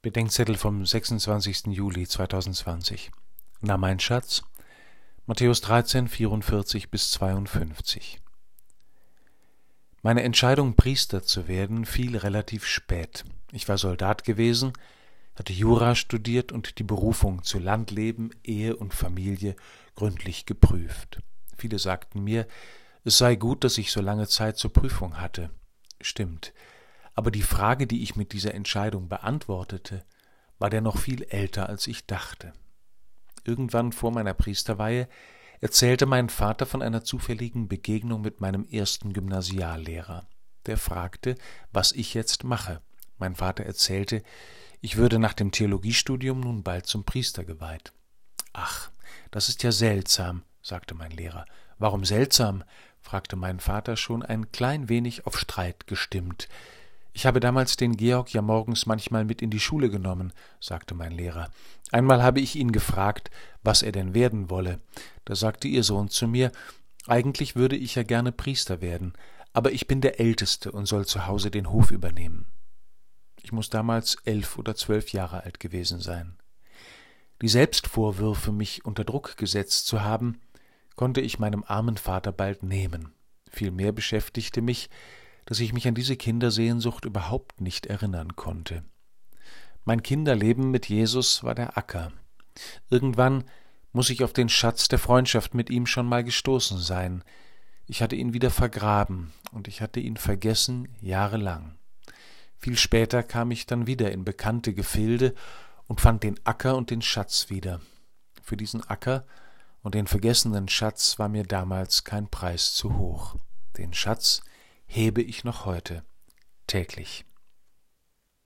Bedenkzettel vom 26. Juli 2020. Na mein Schatz? Matthäus 13, 44 bis 52. Meine Entscheidung, Priester zu werden, fiel relativ spät. Ich war Soldat gewesen, hatte Jura studiert und die Berufung zu Landleben, Ehe und Familie gründlich geprüft. Viele sagten mir, es sei gut, dass ich so lange Zeit zur Prüfung hatte. Stimmt. Aber die Frage, die ich mit dieser Entscheidung beantwortete, war dennoch viel älter, als ich dachte. Irgendwann vor meiner Priesterweihe erzählte mein Vater von einer zufälligen Begegnung mit meinem ersten Gymnasiallehrer. Der fragte, was ich jetzt mache. Mein Vater erzählte, ich würde nach dem Theologiestudium nun bald zum Priester geweiht. Ach, das ist ja seltsam, sagte mein Lehrer. Warum seltsam? fragte mein Vater schon ein klein wenig auf Streit gestimmt. Ich habe damals den Georg ja morgens manchmal mit in die Schule genommen, sagte mein Lehrer. Einmal habe ich ihn gefragt, was er denn werden wolle. Da sagte ihr Sohn zu mir, eigentlich würde ich ja gerne Priester werden, aber ich bin der Älteste und soll zu Hause den Hof übernehmen. Ich muss damals elf oder zwölf Jahre alt gewesen sein. Die Selbstvorwürfe, mich unter Druck gesetzt zu haben, konnte ich meinem armen Vater bald nehmen. Vielmehr beschäftigte mich, dass ich mich an diese Kindersehnsucht überhaupt nicht erinnern konnte. Mein Kinderleben mit Jesus war der Acker. Irgendwann muss ich auf den Schatz der Freundschaft mit ihm schon mal gestoßen sein. Ich hatte ihn wieder vergraben, und ich hatte ihn vergessen jahrelang. Viel später kam ich dann wieder in bekannte Gefilde und fand den Acker und den Schatz wieder. Für diesen Acker und den vergessenen Schatz war mir damals kein Preis zu hoch. Den Schatz hebe ich noch heute täglich.